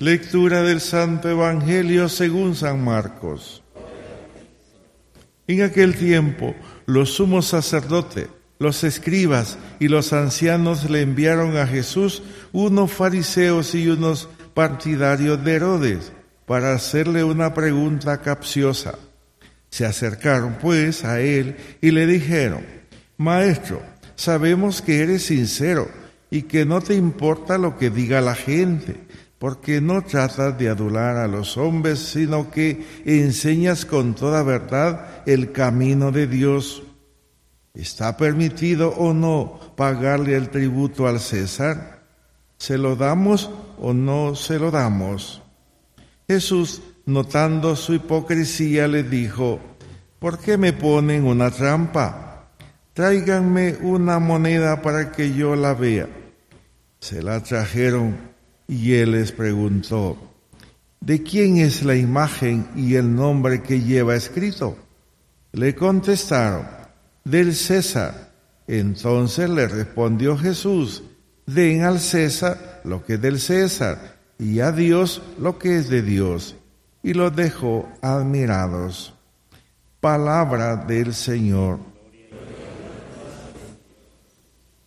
Lectura del Santo Evangelio según San Marcos. En aquel tiempo, los sumos sacerdotes, los escribas y los ancianos le enviaron a Jesús unos fariseos y unos partidarios de Herodes para hacerle una pregunta capciosa. Se acercaron pues a él y le dijeron, Maestro, sabemos que eres sincero y que no te importa lo que diga la gente porque no tratas de adular a los hombres, sino que enseñas con toda verdad el camino de Dios. ¿Está permitido o no pagarle el tributo al César? ¿Se lo damos o no se lo damos? Jesús, notando su hipocresía, le dijo, ¿por qué me ponen una trampa? Tráiganme una moneda para que yo la vea. Se la trajeron y él les preguntó, ¿de quién es la imagen y el nombre que lleva escrito? Le contestaron, del César. Entonces le respondió Jesús, den al César lo que es del César y a Dios lo que es de Dios. Y los dejó admirados. Palabra del Señor.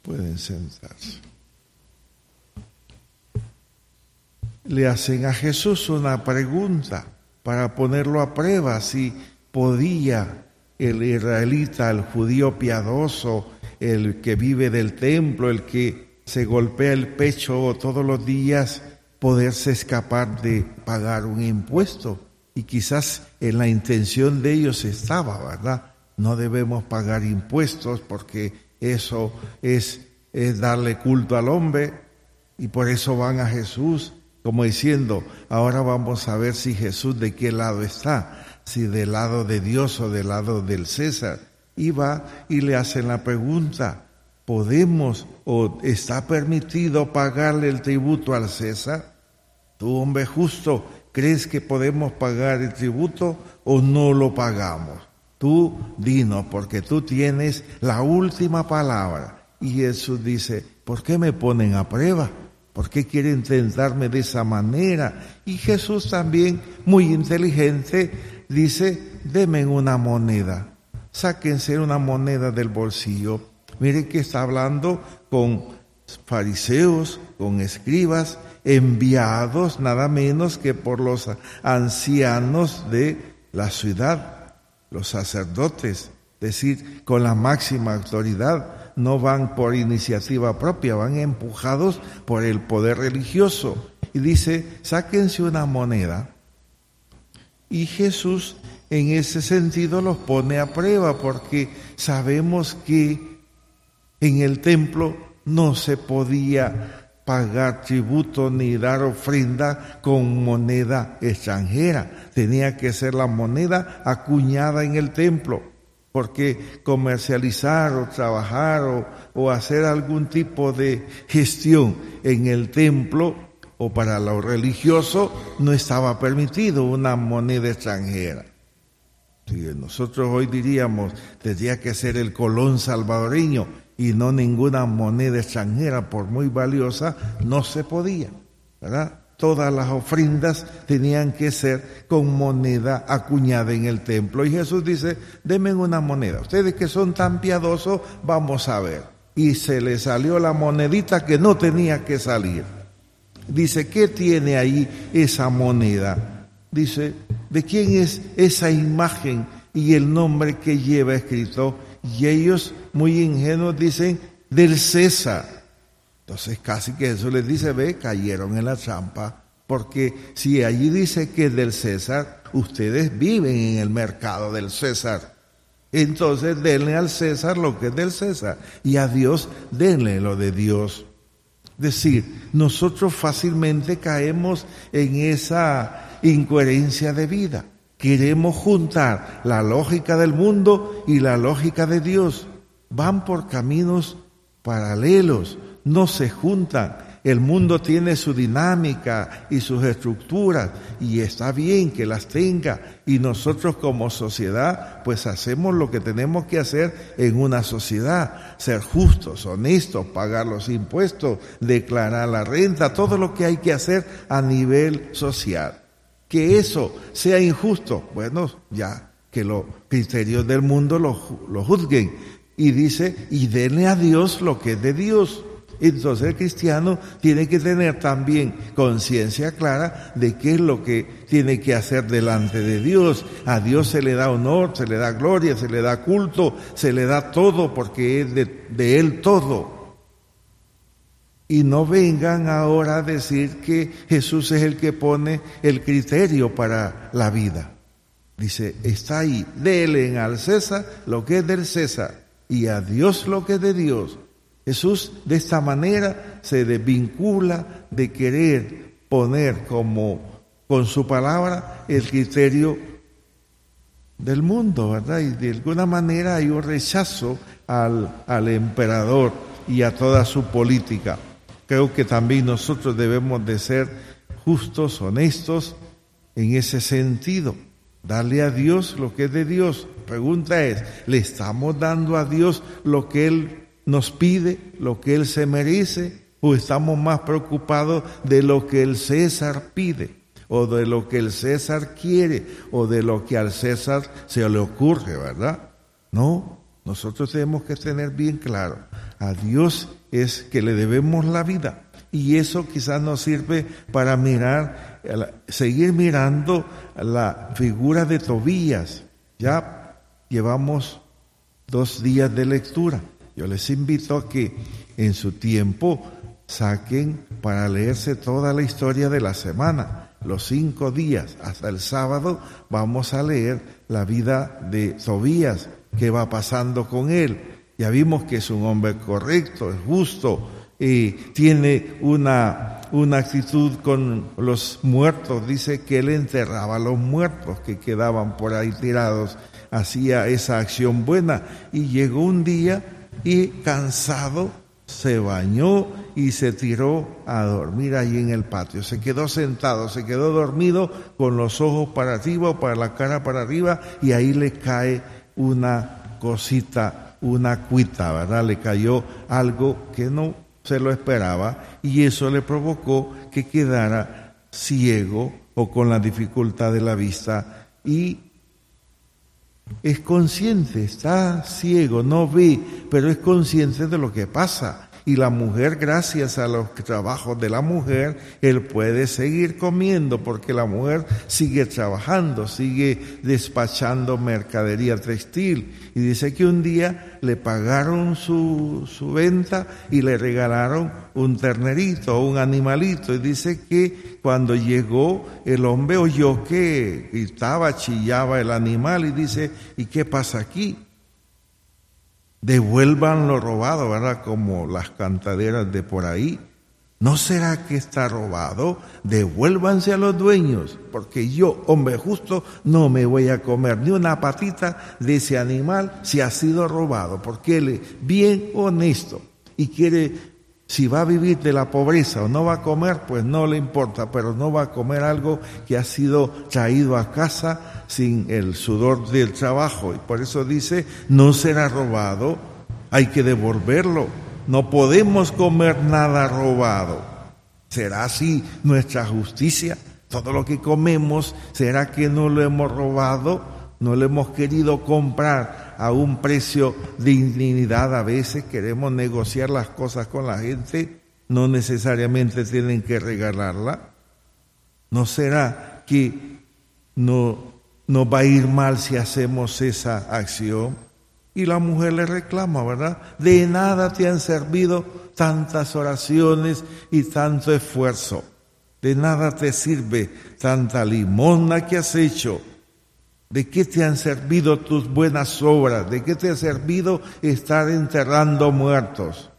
Pueden sentarse. Le hacen a Jesús una pregunta para ponerlo a prueba si podía el israelita, el judío piadoso, el que vive del templo, el que se golpea el pecho todos los días, poderse escapar de pagar un impuesto. Y quizás en la intención de ellos estaba, ¿verdad? No debemos pagar impuestos porque eso es, es darle culto al hombre y por eso van a Jesús como diciendo, ahora vamos a ver si Jesús de qué lado está, si del lado de Dios o del lado del César. Y va y le hacen la pregunta, ¿podemos o está permitido pagarle el tributo al César? Tú, hombre justo, ¿crees que podemos pagar el tributo o no lo pagamos? Tú dinos, porque tú tienes la última palabra. Y Jesús dice, ¿por qué me ponen a prueba? ¿Por qué quieren tentarme de esa manera? Y Jesús también, muy inteligente, dice, denme una moneda, sáquense una moneda del bolsillo. Miren que está hablando con fariseos, con escribas, enviados nada menos que por los ancianos de la ciudad, los sacerdotes, es decir, con la máxima autoridad no van por iniciativa propia, van empujados por el poder religioso. Y dice, sáquense una moneda. Y Jesús en ese sentido los pone a prueba porque sabemos que en el templo no se podía pagar tributo ni dar ofrenda con moneda extranjera. Tenía que ser la moneda acuñada en el templo porque comercializar o trabajar o, hacer algún tipo de gestión en el templo o para lo religioso no estaba permitido una moneda extranjera. nosotros hoy diríamos, tendría que ser el colón salvadoreño y no ninguna moneda extranjera, por muy valiosa, no se podía, ¿verdad? Todas las ofrendas tenían que ser con moneda acuñada en el templo. Y Jesús dice, denme una moneda. Ustedes que son tan piadosos, vamos a ver. Y se le salió la monedita que no tenía que salir. Dice, ¿qué tiene ahí esa moneda? Dice, ¿de quién es esa imagen y el nombre que lleva escrito? Y ellos, muy ingenuos, dicen, del César. Entonces casi que eso les dice, ve, cayeron en la trampa, porque si allí dice que es del César, ustedes viven en el mercado del César. Entonces denle al César lo que es del César y a Dios denle lo de Dios. Decir, nosotros fácilmente caemos en esa incoherencia de vida. Queremos juntar la lógica del mundo y la lógica de Dios. Van por caminos paralelos no se juntan El mundo tiene su dinámica y sus estructuras y está bien que las tenga y nosotros como sociedad pues hacemos lo que tenemos que hacer en una sociedad, ser justos, honestos, pagar los impuestos, declarar la renta, todo lo que hay que hacer a nivel social. Que eso sea injusto, bueno, ya que los criterios del mundo lo, lo juzguen y dice, y denle a Dios lo que es de Dios. Entonces el cristiano tiene que tener también conciencia clara de qué es lo que tiene que hacer delante de Dios. A Dios se le da honor, se le da gloria, se le da culto, se le da todo porque es de, Él todo. Y no vengan ahora a decir que Jesús es el que pone el criterio para la vida. Dice, está ahí, denle al César lo que es del César y a Dios lo que es de Dios. Jesús de esta manera se desvincula de querer poner como con su palabra el criterio del mundo, ¿verdad? Y de alguna manera hay un rechazo al, al emperador y a toda su política. Creo que también nosotros debemos de ser justos, honestos en ese sentido. Darle a Dios lo que es de Dios. Pregunta es, ¿le estamos dando a Dios lo que Él nos pide lo que Él se merece o estamos más preocupados de lo que el César pide o de lo que el César quiere o de lo que al César se le ocurre, ¿verdad? No, nosotros tenemos que tener bien claro, a Dios es que le debemos la vida y eso quizás nos sirve para mirar, seguir mirando la figura de Tobías. Ya llevamos dos días de lectura. Yo les invito a que en su tiempo saquen para leerse toda la historia de la semana. Los cinco días hasta el sábado vamos a leer la vida de Tobías, qué va pasando con él. Ya vimos que es un hombre correcto, es justo, y tiene una, una actitud con los muertos. Dice que él enterraba a los muertos que quedaban por ahí tirados, hacía esa acción buena. Y llegó un día y cansado se bañó y se tiró a dormir ahí en el patio. Se quedó sentado, se quedó dormido con los ojos para arriba o para la cara para arriba y ahí le cae una cosita, una cuita, ¿verdad? Le cayó algo que no se lo esperaba y eso le provocó que quedara ciego o con la dificultad de la vista y es consciente, está ciego, no ve, pero es consciente de lo que pasa. Y la mujer, gracias a los trabajos de la mujer, él puede seguir comiendo porque la mujer sigue trabajando, sigue despachando mercadería textil. Y dice que un día le pagaron su, su venta y le regalaron un ternerito, un animalito. Y dice que cuando llegó el hombre oyó que gritaba, chillaba el animal y dice, ¿y qué pasa aquí? Devuelvan lo robado, ¿verdad? Como las cantaderas de por ahí. ¿No será que está robado? Devuélvanse a los dueños, porque yo, hombre justo, no me voy a comer ni una patita de ese animal si ha sido robado, porque él es bien honesto y quiere si va a vivir de la pobreza o no va a comer, pues no le importa, pero no va a comer algo que ha sido traído a casa sin el sudor del trabajo. Y por eso dice, no será robado, hay que devolverlo. No podemos comer nada robado. ¿Será así nuestra justicia? Todo lo que comemos, ¿será que no lo hemos robado? ¿No lo hemos querido comprar a un precio de indignidad a veces, queremos negociar las cosas con la gente, no necesariamente tienen que regalarla. ¿No será que no nos va a ir mal si hacemos esa acción? Y la mujer le reclama, ¿verdad? De nada te han servido tantas oraciones y tanto esfuerzo. De nada te sirve tanta limosna que has hecho ¿De qué te han servido tus buenas obras? ¿De qué te ha servido estar enterrando muertos?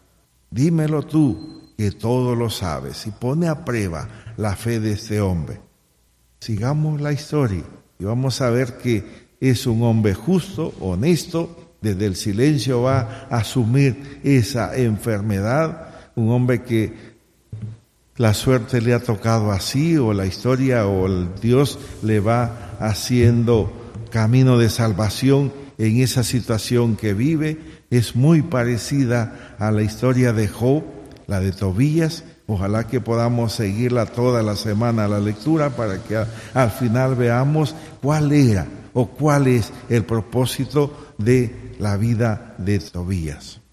Dímelo tú, que todo lo sabes, y pone a prueba la fe de este hombre. Sigamos la historia y vamos a ver que es un hombre justo, honesto, desde el silencio va a asumir esa enfermedad, un hombre que la suerte le ha tocado así o la historia o el Dios le va haciendo camino de salvación en esa situación que vive es muy parecida a la historia de Job, la de Tobías. Ojalá que podamos seguirla toda la semana la lectura para que al final veamos cuál era o cuál es el propósito de la vida de Tobías.